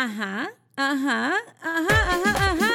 Ajá, ajá, ajá, ajá, ajá.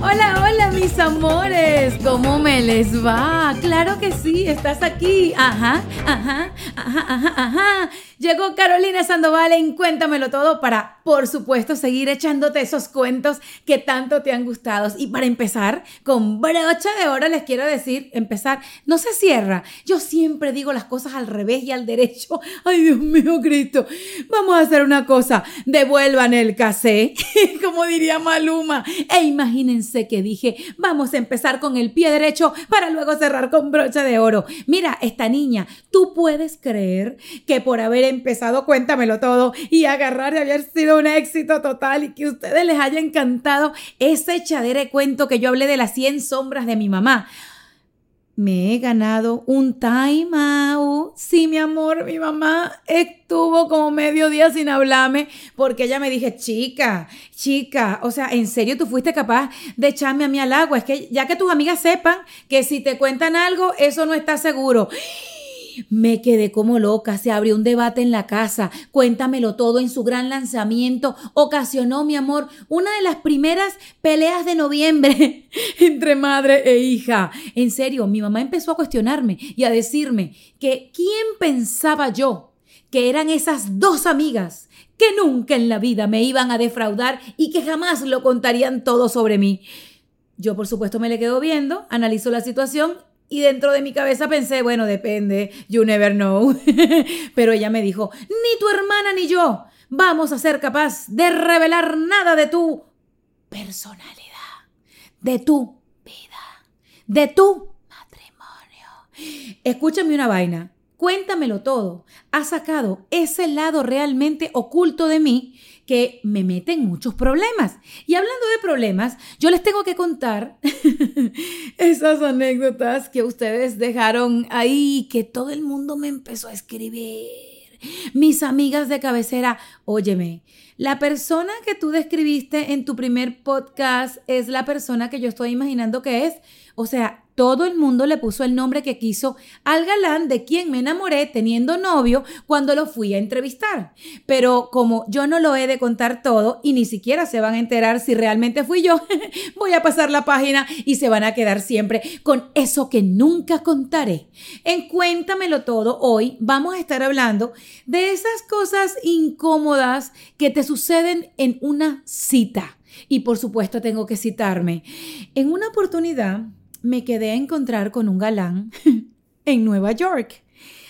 Hola, hola mis amores, ¿cómo me les va? Claro que sí, estás aquí. Ajá, ajá, ajá, ajá, ajá. Llegó Carolina Sandoval en Cuéntamelo Todo para, por supuesto, seguir echándote esos cuentos que tanto te han gustado. Y para empezar, con brocha de oro les quiero decir, empezar, no se cierra. Yo siempre digo las cosas al revés y al derecho. Ay, Dios mío, Cristo. Vamos a hacer una cosa, devuelvan el casé, como diría Maluma. E imagínense que dije, vamos a empezar con el pie derecho para luego cerrar con brocha de oro. Mira, esta niña, tú puedes creer que por haber empezado Cuéntamelo Todo y agarrar y haber sido un éxito total y que a ustedes les haya encantado ese chadere cuento que yo hablé de las 100 sombras de mi mamá. Me he ganado un time out. Sí, mi amor, mi mamá estuvo como medio día sin hablarme porque ella me dije, chica, chica, o sea, ¿en serio tú fuiste capaz de echarme a mí al agua? Es que ya que tus amigas sepan que si te cuentan algo, eso no está seguro. Me quedé como loca, se abrió un debate en la casa, cuéntamelo todo en su gran lanzamiento, ocasionó, mi amor, una de las primeras peleas de noviembre entre madre e hija. En serio, mi mamá empezó a cuestionarme y a decirme que quién pensaba yo que eran esas dos amigas que nunca en la vida me iban a defraudar y que jamás lo contarían todo sobre mí. Yo, por supuesto, me le quedo viendo, analizo la situación y dentro de mi cabeza pensé, bueno, depende, you never know. Pero ella me dijo, ni tu hermana ni yo vamos a ser capaz de revelar nada de tu personalidad, de tu vida, de tu matrimonio. Escúchame una vaina, cuéntamelo todo. Ha sacado ese lado realmente oculto de mí que me mete en muchos problemas. Y hablando de problemas, yo les tengo que contar esas anécdotas que ustedes dejaron ahí, que todo el mundo me empezó a escribir. Mis amigas de cabecera, óyeme, la persona que tú describiste en tu primer podcast es la persona que yo estoy imaginando que es. O sea, todo el mundo le puso el nombre que quiso al galán de quien me enamoré teniendo novio cuando lo fui a entrevistar. Pero como yo no lo he de contar todo y ni siquiera se van a enterar si realmente fui yo, voy a pasar la página y se van a quedar siempre con eso que nunca contaré. En Cuéntamelo todo, hoy vamos a estar hablando de esas cosas incómodas que te suceden en una cita. Y por supuesto tengo que citarme. En una oportunidad, me quedé a encontrar con un galán en Nueva York.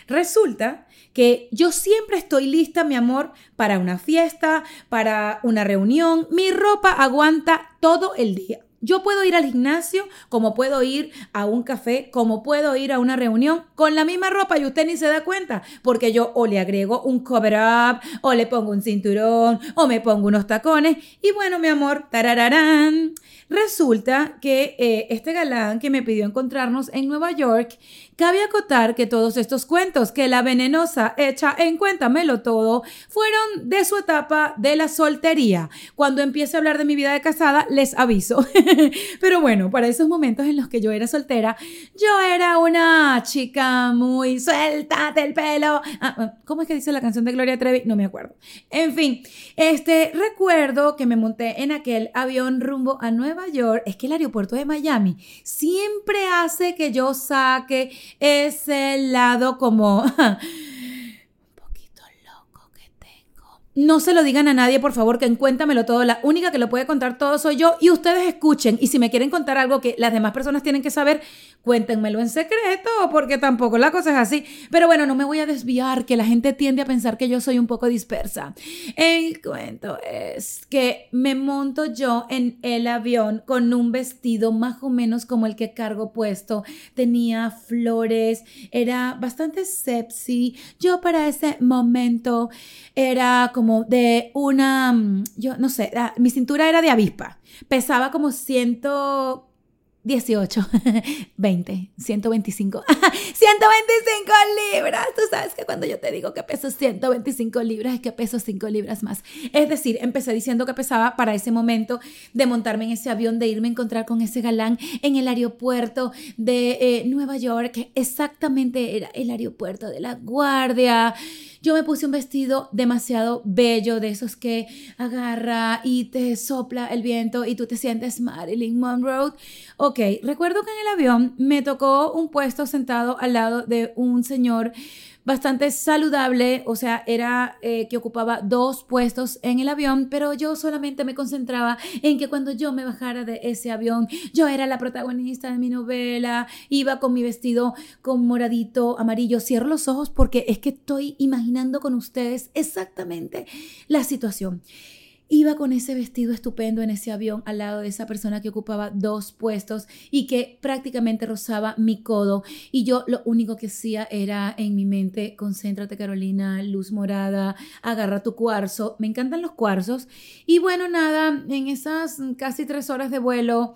Resulta que yo siempre estoy lista, mi amor, para una fiesta, para una reunión. Mi ropa aguanta todo el día. Yo puedo ir al gimnasio, como puedo ir a un café, como puedo ir a una reunión con la misma ropa y usted ni se da cuenta, porque yo o le agrego un cover up, o le pongo un cinturón, o me pongo unos tacones. Y bueno, mi amor, tarararán. Resulta que eh, este galán que me pidió encontrarnos en Nueva York, cabe acotar que todos estos cuentos que la venenosa hecha en Cuéntamelo Todo fueron de su etapa de la soltería. Cuando empiece a hablar de mi vida de casada, les aviso. Pero bueno, para esos momentos en los que yo era soltera, yo era una chica muy suelta del pelo. Ah, ah, ¿Cómo es que dice la canción de Gloria Trevi? No me acuerdo. En fin, este recuerdo que me monté en aquel avión rumbo a Nueva Es que el aeropuerto de Miami siempre hace que yo saque ese lado como un poquito loco que tengo. No se lo digan a nadie, por favor, que en Cuéntamelo Todo. La única que lo puede contar todo soy yo. Y ustedes escuchen. Y si me quieren contar algo que las demás personas tienen que saber, cuéntenmelo en secreto, porque tampoco la cosa es así. Pero bueno, no me voy a desviar, que la gente tiende a pensar que yo soy un poco dispersa. El cuento es que me monto yo en el avión con un vestido más o menos como el que cargo puesto. Tenía flores, era bastante sexy. Yo para ese momento era como como de una, mm, yo no sé, ah, mi cintura era de avispa, pesaba como 118, 20, 125, 125 libras. Tú sabes que cuando yo te digo que peso 125 libras es que peso 5 libras más. Es decir, empecé diciendo que pesaba para ese momento de montarme en ese avión, de irme a encontrar con ese galán en el aeropuerto de eh, Nueva York, que exactamente era el aeropuerto de la Guardia. Yo me puse un vestido demasiado bello, de esos que agarra y te sopla el viento y tú te sientes Marilyn Monroe. Ok, recuerdo que en el avión me tocó un puesto sentado al lado de un señor bastante saludable, o sea, era eh, que ocupaba dos puestos en el avión, pero yo solamente me concentraba en que cuando yo me bajara de ese avión, yo era la protagonista de mi novela, iba con mi vestido con moradito, amarillo, cierro los ojos porque es que estoy imaginando con ustedes exactamente la situación. Iba con ese vestido estupendo en ese avión al lado de esa persona que ocupaba dos puestos y que prácticamente rozaba mi codo. Y yo lo único que hacía era en mi mente, concéntrate Carolina, luz morada, agarra tu cuarzo. Me encantan los cuarzos. Y bueno, nada, en esas casi tres horas de vuelo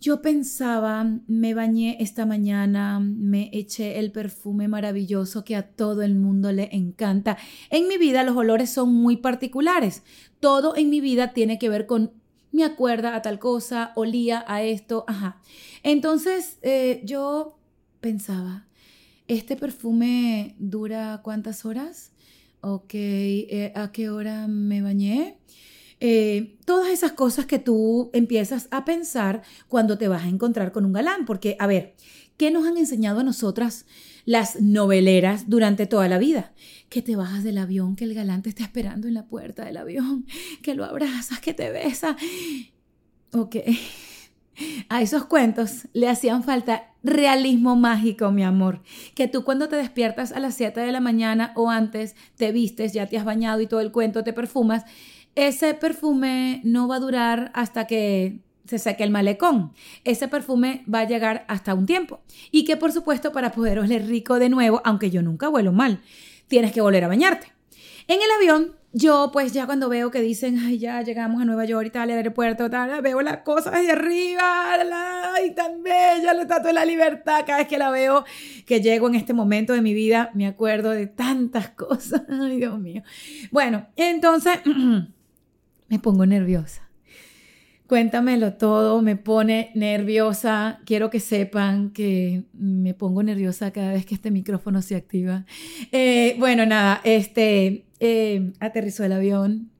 yo pensaba, me bañé esta mañana, me eché el perfume maravilloso que a todo el mundo le encanta. En mi vida los olores son muy particulares. Todo en mi vida tiene que ver con me acuerda a tal cosa, olía a esto, ajá. Entonces eh, yo pensaba, ¿este perfume dura cuántas horas? Ok, eh, ¿a qué hora me bañé? Eh, todas esas cosas que tú empiezas a pensar cuando te vas a encontrar con un galán. Porque, a ver, ¿qué nos han enseñado a nosotras las noveleras durante toda la vida? Que te bajas del avión, que el galán te está esperando en la puerta del avión, que lo abrazas, que te besa. Ok. A esos cuentos le hacían falta realismo mágico, mi amor. Que tú cuando te despiertas a las 7 de la mañana o antes, te vistes, ya te has bañado y todo el cuento, te perfumas ese perfume no va a durar hasta que se seque el malecón. Ese perfume va a llegar hasta un tiempo. Y que por supuesto para poder rico de nuevo, aunque yo nunca huelo mal, tienes que volver a bañarte. En el avión, yo pues ya cuando veo que dicen, ay, ya llegamos a Nueva York y tal, al aeropuerto, tal, veo la cosa desde arriba, ay, tan bella la estatua de la libertad, cada vez que la veo, que llego en este momento de mi vida, me acuerdo de tantas cosas, ay, Dios mío. Bueno, entonces... me pongo nerviosa. Cuéntamelo todo, me pone nerviosa. Quiero que sepan que me pongo nerviosa cada vez que este micrófono se activa. Eh, bueno, nada, este eh, aterrizó el avión,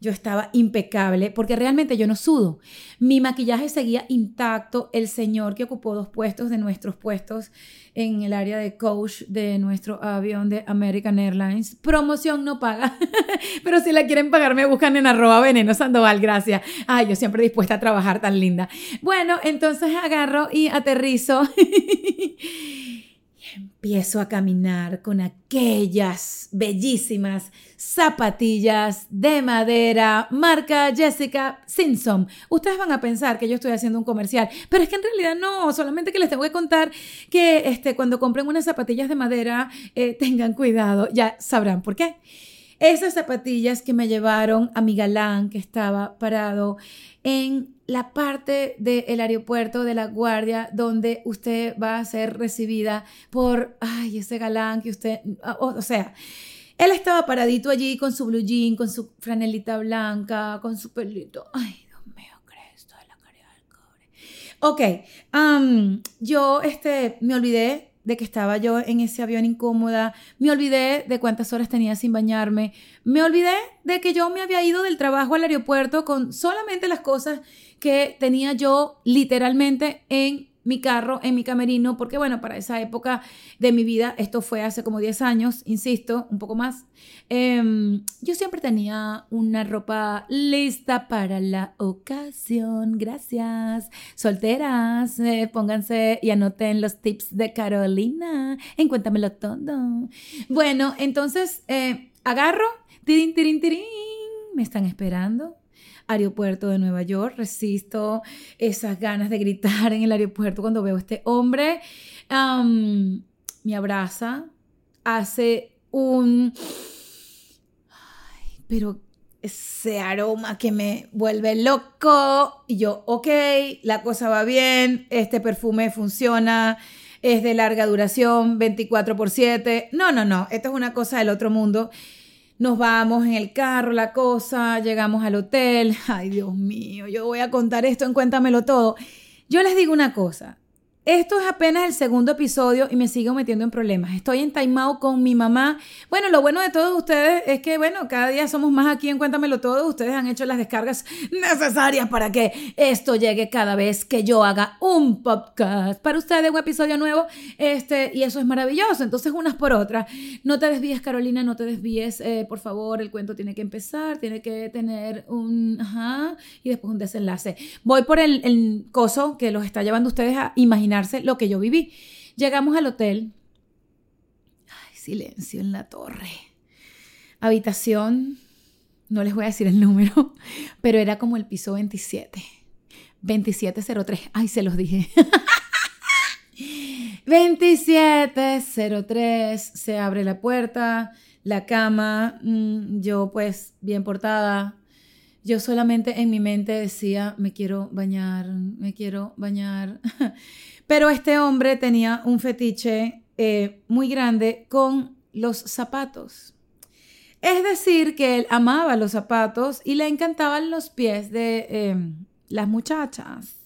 yo estaba impecable porque realmente yo no sudo. Mi maquillaje seguía intacto. El señor que ocupó dos puestos de nuestros puestos en el área de coach de nuestro avión de American Airlines. Promoción no paga, pero si la quieren pagar me buscan en arroba veneno sandoval, gracias. Ay, yo siempre dispuesta a trabajar tan linda. Bueno, entonces agarro y aterrizo. empiezo a caminar con aquellas bellísimas zapatillas de madera, marca Jessica Simpson. Ustedes van a pensar que yo estoy haciendo un comercial, pero es que en realidad no, solamente que les tengo que contar que este, cuando compren unas zapatillas de madera, eh, tengan cuidado, ya sabrán por qué. Esas zapatillas que me llevaron a mi galán que estaba parado en la parte del aeropuerto de la guardia donde usted va a ser recibida por, ay, ese galán que usted, o, sea, él estaba paradito allí con su blue jean, con su franelita blanca, con su pelito. Ay, Dios mío, Cristo de la caridad del cobre. Ok, yo este, me olvidé de que estaba yo en ese avión incómoda, me olvidé de cuántas horas tenía sin bañarme, me olvidé de que yo me había ido del trabajo al aeropuerto con solamente las cosas que tenía yo literalmente en mi carro en mi camerino, porque bueno, para esa época de mi vida, esto fue hace como 10 años, insisto, un poco más, em, yo siempre tenía una ropa lista para la ocasión. Gracias. Solteras, eh, pónganse y anoten los tips de Carolina. Encuéntamelo todo. Bueno, entonces eh, agarro, tirín, tirín, tirín, me están esperando aeropuerto de Nueva York. Resisto esas ganas de gritar en el aeropuerto cuando veo a este hombre. me abraza, hace un... Pero ese aroma que me vuelve loco. Y yo, ok, la cosa va bien, este perfume funciona, es de larga duración, 24 por 7. No, no, no, esto es una cosa del otro mundo. Nos vamos en el carro, la cosa, llegamos al hotel. Ay, Dios mío, yo voy a contar esto en Cuéntamelo todo. Yo les digo una cosa, esto es apenas el segundo episodio y me sigo metiendo en problemas. Estoy en entaimado con mi mamá. Bueno, lo bueno de todos ustedes es que, bueno, cada día somos más aquí en Cuéntamelo Todo. Ustedes han hecho las descargas necesarias para que esto llegue cada vez que yo haga un podcast para ustedes, un episodio nuevo. Este, y eso es maravilloso. Entonces, unas por otras. No te desvíes, Carolina, no te desvíes. Eh, por favor, el cuento tiene que empezar, tiene que tener un... Ajá, y después un desenlace. Voy por el, el coso que los está llevando ustedes a imaginar lo que yo viví. Llegamos al hotel. Ay, silencio en la torre. Habitación, no les voy a decir el número, pero era como el piso 27. 2703. Ay, se los dije. 2703. Se abre la puerta, la cama. Mm, yo, pues, bien portada. Yo solamente en mi mente decía, me quiero bañar, me quiero bañar. Pero este hombre tenía un fetiche eh, muy grande con los zapatos. Es decir, que él amaba los zapatos y le encantaban los pies de em, las muchachas.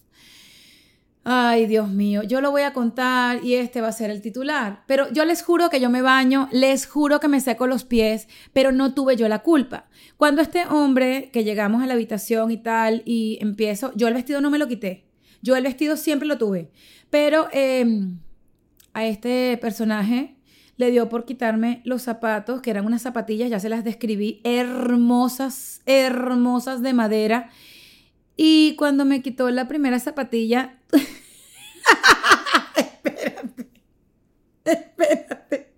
Ay, Dios mío, yo lo voy a contar y este va a ser el titular. Pero yo les juro que yo me baño, les juro que me seco los pies, pero no tuve yo la culpa. Cuando este hombre, que llegamos a la habitación y tal, y empiezo, yo el vestido no me lo quité. Yo el vestido siempre lo tuve. Pero em, a este personaje le dio por quitarme los zapatos, que eran unas zapatillas, ya se las describí, hermosas, hermosas de madera. Y cuando me quitó la primera zapatilla... espérate, espérate.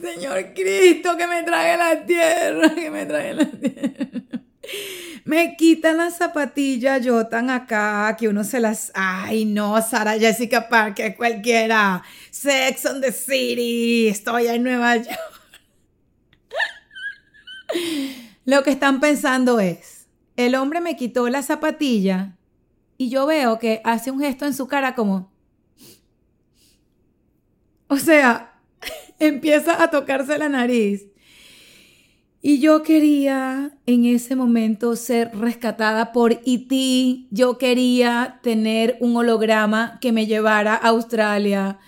Señor Cristo, que me trague la tierra, que me trague la tierra. Me quitan las zapatillas, yo tan acá, que uno se las... Ay, no, Sara Jessica Parker, cualquiera. Sex on the City, estoy en Nueva York. Lo que están pensando es, el hombre me quitó la zapatilla y yo veo que hace un gesto en su cara como... O sea, empieza a tocarse la nariz y yo quería en ese momento ser rescatada por E.T. Yo quería tener un holograma que me llevara a Australia.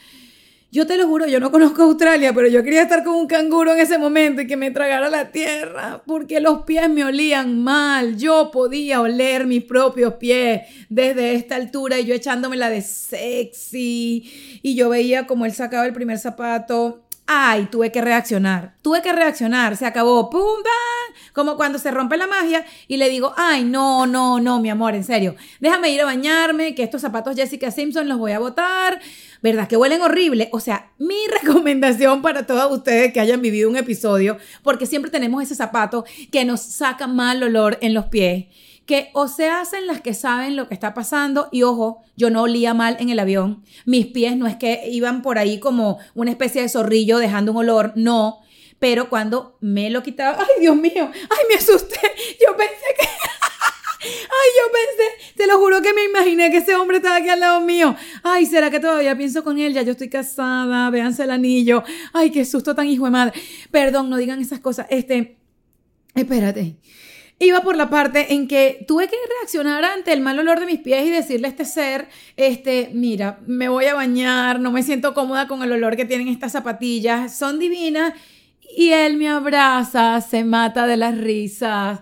Yo te lo juro, yo no conozco Australia, pero yo quería estar con un canguro en ese momento y que me tragara la tierra, porque los pies me olían mal. Yo podía oler mis propios pies desde esta altura y yo echándomela de sexy. Y yo veía como él sacaba el primer zapato ay, tuve que reaccionar, tuve que reaccionar, se acabó, pum, bam, como cuando se rompe la magia y le digo, ay, no, no, no, mi amor, en serio, déjame ir a bañarme, que estos zapatos Jessica Simpson los voy a botar, ¿verdad? Que huelen horrible. O sea, mi recomendación para todos ustedes que hayan vivido un episodio, porque siempre tenemos ese zapato que nos saca mal olor en los pies que o se hacen las que saben lo que está pasando y ojo, yo no olía mal en el avión, mis pies no es que iban por ahí como una especie de zorrillo dejando un olor, no, pero cuando me lo quitaba, ay Dios mío, ay me asusté, yo pensé que... Ay, yo pensé, te lo juro que me imaginé que ese hombre estaba aquí al lado mío. Ay, ¿será que todavía pienso con él? Ya yo estoy casada, véanse el anillo. Ay, qué susto tan hijo de madre. Perdón, no digan esas cosas. Este, espérate iba por la parte en que tuve que reaccionar ante el mal olor de mis pies y decirle a este ser, este, mira, me voy a bañar, no me siento cómoda con el olor que tienen estas zapatillas, son divinas. Y él me abraza, se mata de las risas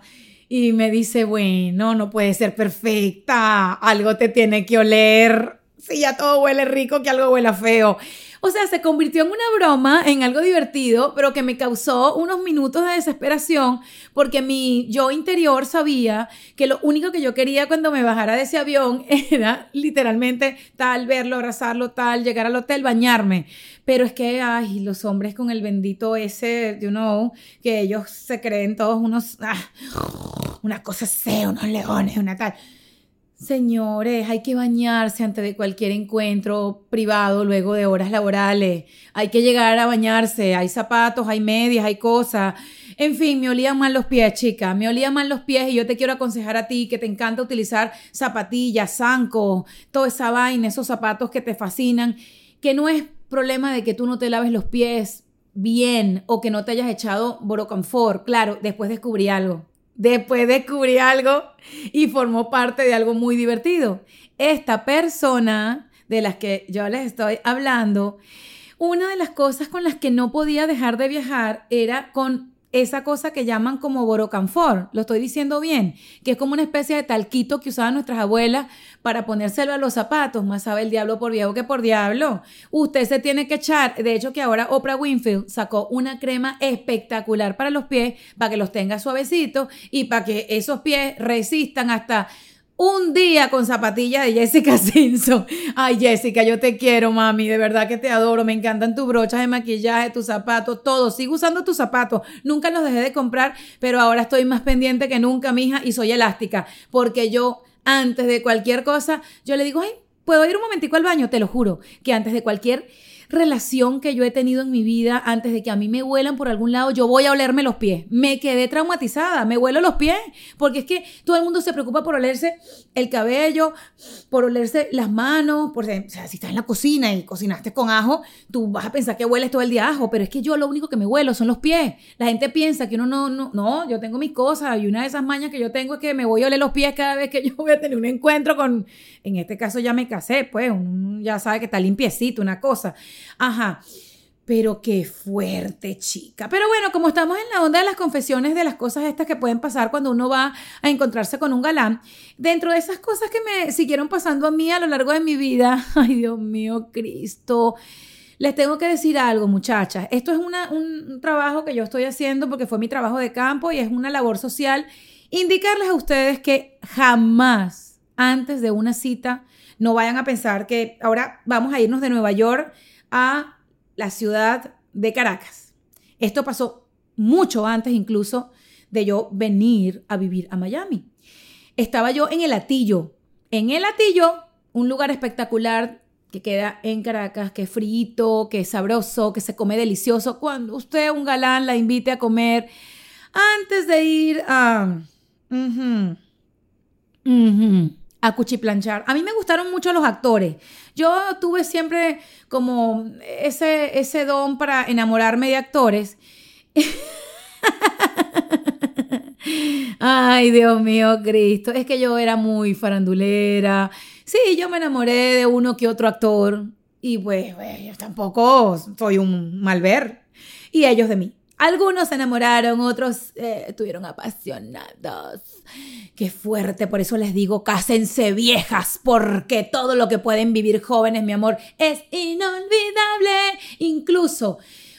y me dice, bueno, no puede ser perfecta, algo te tiene que oler. si ya todo huele rico, que algo huela feo. O sea, se convirtió en una broma, en algo divertido, pero que me causó unos minutos de desesperación porque mi yo interior sabía que lo único que yo quería cuando me bajara de ese avión era literalmente tal, verlo, abrazarlo, tal, llegar al hotel, bañarme. Pero es que, ay, los hombres con el bendito ese, you know, que ellos se creen todos unos, ah, una cosa así, unos leones, una tal. Señores, hay que bañarse antes de cualquier encuentro privado luego de horas laborales. Hay que llegar a bañarse. Hay zapatos, hay medias, hay cosas. En fin, me olían mal los pies, chica. Me olían mal los pies y yo te quiero aconsejar a ti que te encanta utilizar zapatillas, zancos, toda esa vaina, esos zapatos que te fascinan, que no es problema de que tú no te laves los pies bien o que no te hayas echado boroconfort. Claro, después descubrí algo Después descubrí algo y formó parte de algo muy divertido. Esta persona de las que yo les estoy hablando, una de las cosas con las que no podía dejar de viajar era con esa cosa que llaman como borocanfor, lo estoy diciendo bien, que es como una especie de talquito que usaban nuestras abuelas para ponérselo a los zapatos, más sabe el diablo por viejo que por diablo. Usted se tiene que echar, de hecho que ahora Oprah Winfield sacó una crema espectacular para los pies, para que los tenga suavecitos y para que esos pies resistan hasta un día con zapatillas de Jessica Simpson. Ay, Jessica, yo te quiero, mami. De verdad que te adoro. Me encantan tus brochas de maquillaje, tus zapatos, todo. Sigo usando tus zapatos. Nunca los dejé de comprar, pero ahora estoy más pendiente que nunca, mija, y soy elástica. Porque yo, antes de cualquier cosa, yo le digo, ay, ¿puedo ir un momentico al baño? Te lo juro, que antes de cualquier relación que yo he tenido en mi vida, antes de que a mí me huelan por algún lado, yo voy a olerme los pies. Me quedé traumatizada, me huelo los pies, porque es que todo el mundo se preocupa por olerse el cabello, por olerse las manos, por, o sea, si estás en la cocina y cocinaste con ajo, tú vas a pensar que hueles todo el día ajo, pero es que yo lo único que me huelo son los pies. La gente piensa que uno no, no, no, yo tengo mis cosas y una de esas mañas que yo tengo es que me voy a oler los pies cada vez que yo voy a tener un encuentro con, en este caso ya me casé, pues, ya sabe que está limpiecito, una cosa. Ajá. Pero qué fuerte, chica. Pero bueno, como estamos en la onda de las confesiones de las cosas estas que pueden pasar cuando uno va a encontrarse con un galán, dentro de esas cosas que me siguieron pasando a mí a lo largo de mi vida, ay Dios mío, Cristo, les tengo que decir algo, muchachas. Esto es un trabajo que yo estoy haciendo porque fue mi trabajo de campo y es una labor social. Indicarles a ustedes que jamás antes de una cita no vayan a pensar que ahora vamos a irnos de Nueva York a la ciudad de Caracas. Esto pasó mucho antes incluso de yo venir a vivir a Miami. Estaba yo en el Atillo. En el Atillo, un lugar espectacular que queda en Caracas, que es frito, que es sabroso, que se come delicioso. Cuando usted, un galán, la invite a comer antes de ir a a cuchiplanchar. A mí me gustaron mucho los actores. Yo tuve siempre como ese, ese don para enamorarme de actores. Ay, Dios mío, Cristo. Es que yo era muy farandulera. Sí, yo me enamoré de uno que otro actor. Y pues, pues tampoco soy un mal ver. Y ellos de mí. Algunos se enamoraron, otros eh, estuvieron apasionados. Qué fuerte, por eso les digo, cásense viejas, porque todo lo que pueden vivir jóvenes, mi amor, es inolvidable. Incluso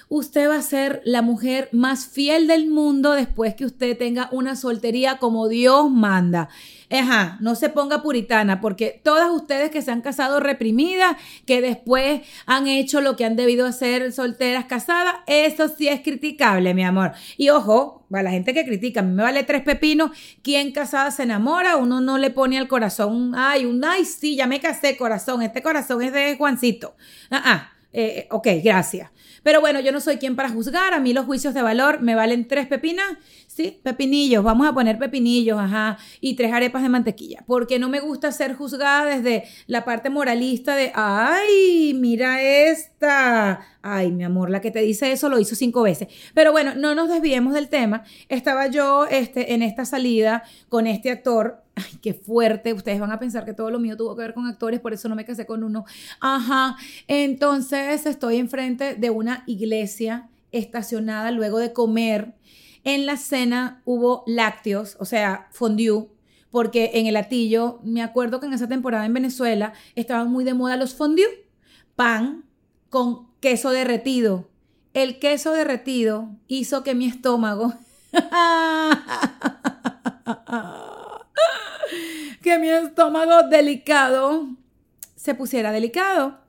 usted va a ser la mujer más fiel del mundo después que usted tenga una soltería como Dios manda. Ajá, no se ponga puritana, porque todas ustedes que se han casado reprimidas, que después han hecho lo que han debido hacer solteras casadas, eso sí es criticable, mi amor. Y ojo, a la gente que critica, a mí me vale tres pepinos, ¿quién casada se enamora? Uno no le pone al corazón, ay, un, ay, sí, ya me casé, corazón, este corazón es de Juancito. Ah, ah eh, ok, gracias. Pero bueno, yo no soy quien para juzgar. A mí los juicios de valor me valen tres pepinas, ¿sí? Pepinillos, vamos a poner pepinillos, ajá, y tres arepas de mantequilla. Porque no me gusta ser juzgada desde la parte moralista de, ay, mira Ay, mi amor, la que te dice eso lo hizo cinco veces. Pero bueno, no nos desviemos del tema. Estaba yo este, en esta salida con este actor ay, qué fuerte, ustedes van a pensar que todo lo mío tuvo que ver con actores, por eso no me casé con uno. Ajá, entonces estoy enfrente de una iglesia estacionada luego de comer. En la cena hubo lácteos, o sea, fondue, porque en el latillo, me acuerdo que en esa temporada en Venezuela estaban muy de moda los fondue, pan con queso derretido. El queso derretido hizo que mi estómago que mi estómago delicado se pusiera delicado.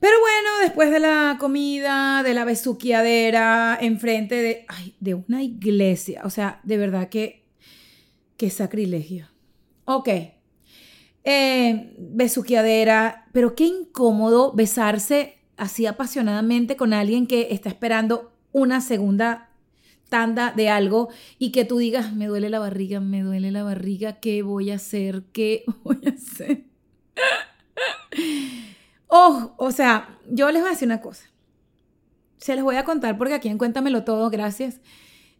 Pero bueno, después de la comida, de la besuqueadera, enfrente de, de una iglesia, o sea, de verdad que, qué sacrilegio. Ok, eh, pero qué incómodo besarse así apasionadamente con alguien que está esperando una segunda tanda de algo y que tú digas, me duele la barriga, me duele la barriga, ¿qué voy a hacer? ¿Qué voy a hacer? Oh, o sea, yo les voy a decir una cosa. Se les voy a contar porque aquí en Cuéntamelo Todo, gracias.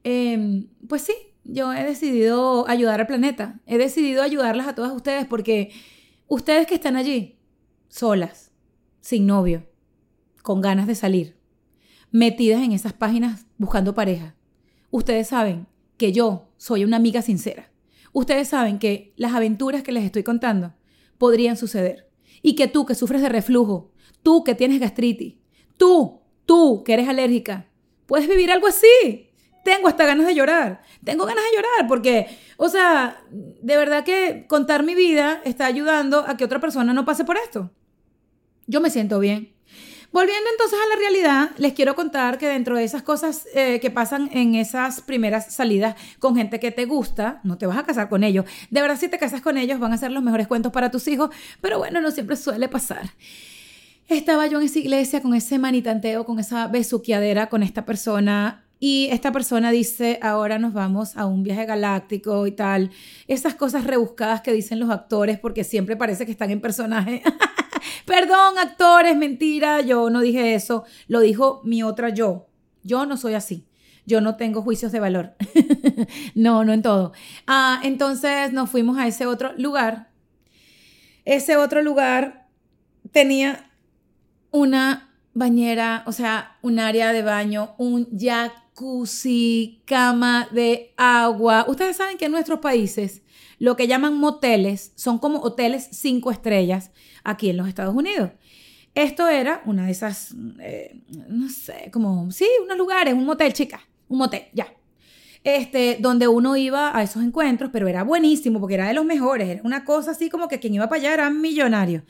Em, pues sí, yo he decidido ayudar al planeta. He decidido ayudarlas a todas ustedes porque ustedes que están allí, solas, sin novio, con ganas de salir, metidas en esas páginas buscando pareja, ustedes saben que yo soy una amiga sincera. Ustedes saben que las aventuras que les estoy contando podrían suceder y que tú que sufres de reflujo, tú que tienes gastritis, tú, tú que eres alérgica, puedes vivir algo así. Tengo hasta ganas de llorar. Tengo ganas de llorar porque, o sea, de verdad que contar mi vida está ayudando a que otra persona no pase por esto. Yo me siento bien. Volviendo entonces a la realidad, les quiero contar que dentro de esas cosas eh, que pasan en esas primeras salidas con gente que te gusta, no te vas a casar con ellos. De verdad, si te casas con ellos, van a ser los mejores cuentos para tus hijos, pero bueno, no siempre suele pasar. Estaba yo en esa iglesia con ese manitanteo, con esa besuqueadera con esta persona y esta persona dice, ahora nos vamos a un viaje galáctico y tal. Esas cosas rebuscadas que dicen los actores porque siempre parece que están en personaje. Perdón, actores, mentira, yo no dije eso, lo dijo mi otra yo. Yo no soy así. Yo no tengo juicios de valor. no, no en todo. Ah, entonces nos fuimos a ese otro lugar. Ese otro lugar tenía una bañera, o sea, un área de baño, un jacuzzi, cama de agua. Ustedes saben que en nuestros países lo que llaman moteles son como hoteles cinco estrellas aquí en los Estados Unidos. Esto era una de esas, eh, no sé, como, sí, unos lugares, un motel, chica, un motel, ya. Este, donde uno iba a esos encuentros, pero era buenísimo porque era de los mejores, era una cosa así como que quien iba para allá era millonario.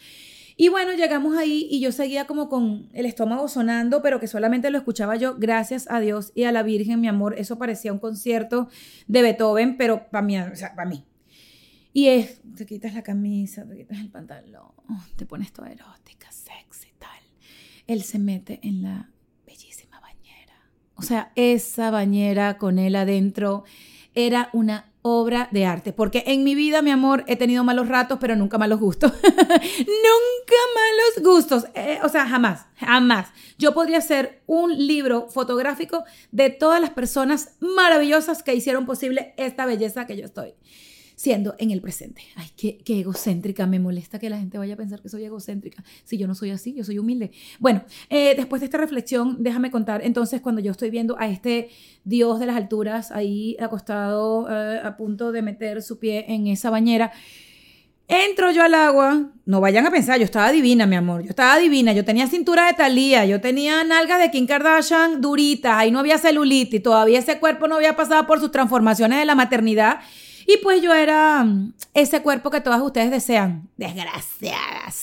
Y bueno, llegamos ahí y yo seguía como con el estómago sonando, pero que solamente lo escuchaba yo, gracias a Dios y a la Virgen, mi amor. Eso parecía un concierto de Beethoven, pero para mí, o sea, para mí. Y es, te quitas la camisa, te quitas el pantalón, te pones toda erótica, sexy, tal. Él se mete en la bellísima bañera. O sea, esa bañera con él adentro era una obra de arte. Porque en mi vida, mi amor, he tenido malos ratos, pero nunca malos gustos. nunca malos gustos. Eh, o sea, jamás, jamás. Yo podría hacer un libro fotográfico de todas las personas maravillosas que hicieron posible esta belleza que yo estoy siendo en el presente. Ay, qué, egocéntrica, me molesta que la gente vaya a pensar que soy egocéntrica. Si yo no soy así, yo soy humilde. Bueno, eh, después de esta reflexión, déjame contar entonces cuando yo estoy viendo a este Dios de las alturas ahí acostado eh, a punto de meter su pie en esa bañera. Entro yo al agua, no vayan a pensar, yo estaba divina, mi amor, yo estaba divina, yo tenía cintura de talía, yo tenía nalgas de Kim Kardashian duritas, ahí no había celulitis, todavía ese cuerpo no había pasado por sus transformaciones de la maternidad y pues yo era mm, ese cuerpo que todas ustedes desean. Desgraciadas.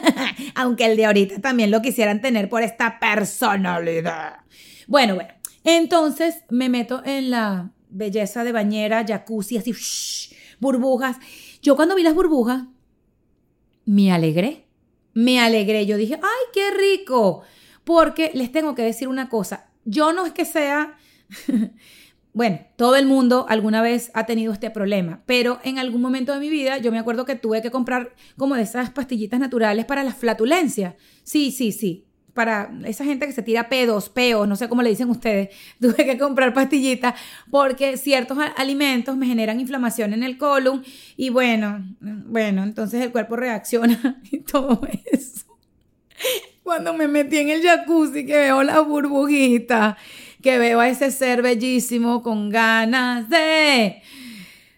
Aunque el de ahorita también lo quisieran tener por esta personalidad. Bueno, bueno. Entonces me meto en la belleza de bañera, jacuzzi, así, burbujas. Yo cuando vi las burbujas, me alegré. Me alegré. Yo dije, ay, qué rico. Porque les tengo que decir una cosa. Yo no es que sea bueno, todo el mundo alguna vez ha tenido este problema, pero en algún momento de mi vida yo me acuerdo que tuve que comprar como de esas pastillitas naturales para las flatulencias. Sí, sí, sí. Para esa gente que se tira pedos, peos, no sé cómo le dicen ustedes, tuve que comprar pastillitas porque ciertos alimentos me generan inflamación en el colon y bueno, bueno, entonces el cuerpo reacciona y todo eso. Cuando me metí en el jacuzzi que veo la burbujita que veo a ese ser bellísimo con ganas de...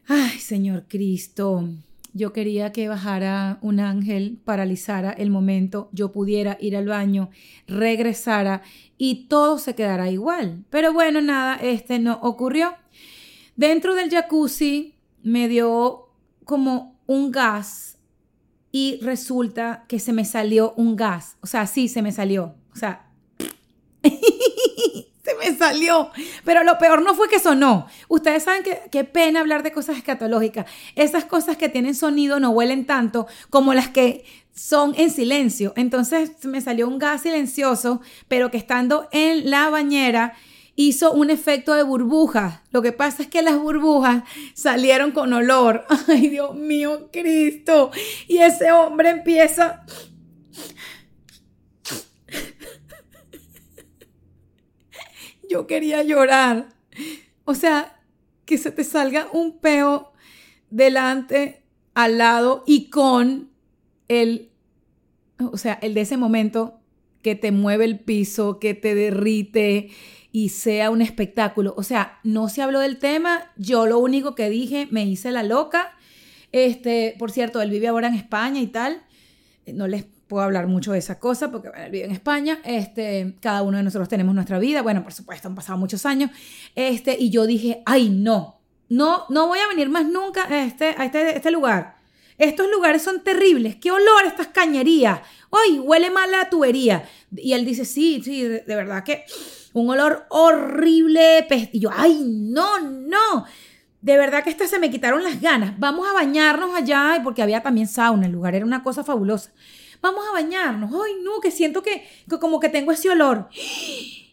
Ay, Señor Cristo, yo quería que bajara un ángel, paralizara el momento, yo pudiera ir al baño, regresara y todo se quedara igual. Pero bueno, nada, este no ocurrió. Dentro del jacuzzi me dio como un gas y resulta que se me salió un gas. O sea, sí, se me salió. O sea, se salió. Pero lo peor no fue que sonó. Ustedes saben que qué pena hablar de cosas escatológicas. Esas cosas que tienen sonido no huelen tanto como las que son en silencio. Entonces me salió un gas silencioso, pero que estando en la bañera hizo un efecto de burbujas. Lo que pasa es que las burbujas salieron con olor. Ay, Dios mío, Cristo. Y ese hombre empieza yo quería llorar. O sea, que se te salga un peo delante, al lado y con el, o sea, el de ese momento que te mueve el piso, que te derrite y sea un espectáculo. O sea, no se habló del tema, yo lo único que dije, me hice la loca. Este, por cierto, él vive ahora en España y tal. No les puedo hablar mucho de esa cosa porque él vive en España, este, cada uno de nosotros tenemos nuestra vida, bueno, por supuesto, han pasado muchos años, este, y yo dije, ay, no, no, no voy a venir más nunca a este, a este, este lugar. Estos lugares son terribles, qué olor estas cañerías, ay, huele mal la tubería. Y él dice, sí, sí, de, de verdad que un olor horrible, y yo, ay, no, no. De verdad que hasta se me quitaron las ganas. Vamos a bañarnos allá, porque había también sauna, el lugar era una cosa fabulosa vamos a bañarnos. Ay, no, que siento que, como que tengo ese olor.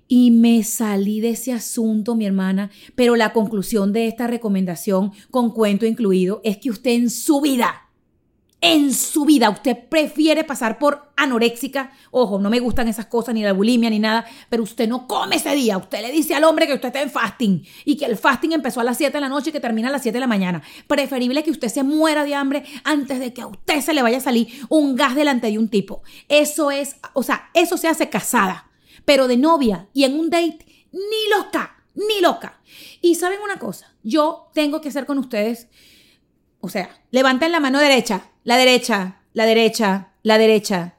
Y me salí de ese asunto, mi hermana, pero la conclusión de esta recomendación, con cuento incluido, es que usted en su vida en su vida usted prefiere pasar por anoréxica, ojo, no me gustan esas cosas, ni la bulimia, ni nada, pero usted no come ese día. Usted le dice al hombre que usted está en fasting y que el fasting empezó a las 7 de la noche y que termina a las 7 de la mañana. Preferible que usted se muera de hambre antes de que a usted se le vaya a salir un gas delante de un tipo. Eso es, o sea, eso se hace casada, pero de novia y en un date, ni loca, ni loca. Y saben una cosa, yo tengo que hacer con ustedes o sea, levanten la mano derecha, la derecha, la derecha, la derecha.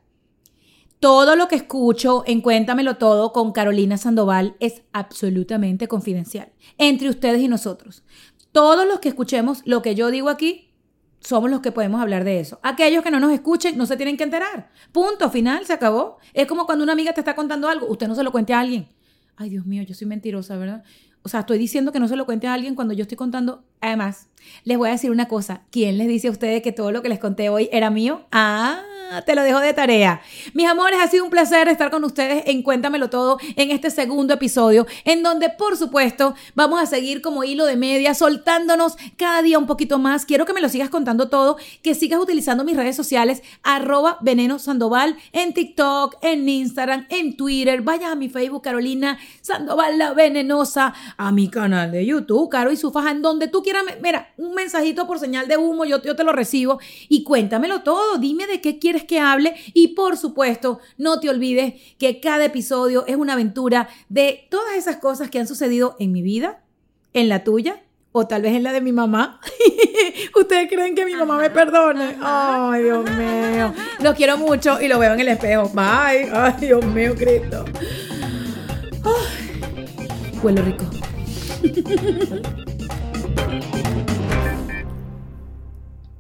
Todo lo que escucho en Cuéntamelo Todo con Carolina Sandoval es absolutamente confidencial entre ustedes y nosotros. Todos los que escuchemos lo que yo digo aquí, somos los que podemos hablar de eso. Aquellos que no nos escuchen no se tienen que enterar. Punto, final, se acabó. Es como cuando una amiga te está contando algo, usted no se lo cuente a alguien. Ay, Dios mío, yo soy mentirosa, ¿verdad? O sea, estoy diciendo que no se lo cuente a alguien cuando yo estoy contando. Además, les voy a decir una cosa. ¿Quién les dice a ustedes que todo lo que les conté hoy era mío? Ah, te lo dejo de tarea. Mis amores, ha sido un placer estar con ustedes en Cuéntamelo Todo en este segundo episodio, en donde, por supuesto, vamos a seguir como hilo de media, soltándonos cada día un poquito más. Quiero que me lo sigas contando todo, que sigas utilizando mis redes sociales, arroba veneno sandoval, en TikTok, en Instagram, en Twitter. Vayas a mi Facebook, Carolina Sandoval la Venenosa, a mi canal de YouTube, Caro y su faja, en donde tú quieras. Mira, un mensajito por señal de humo, yo, yo te lo recibo y cuéntamelo todo. Dime de qué quieres que hable y por supuesto no te olvides que cada episodio es una aventura de todas esas cosas que han sucedido en mi vida, en la tuya o tal vez en la de mi mamá. ¿Ustedes creen que mi mamá me perdone? Ay, Dios mío. Los quiero mucho y lo veo en el espejo. Bye. Ay, Dios mío, Cristo. Ay, huelo rico.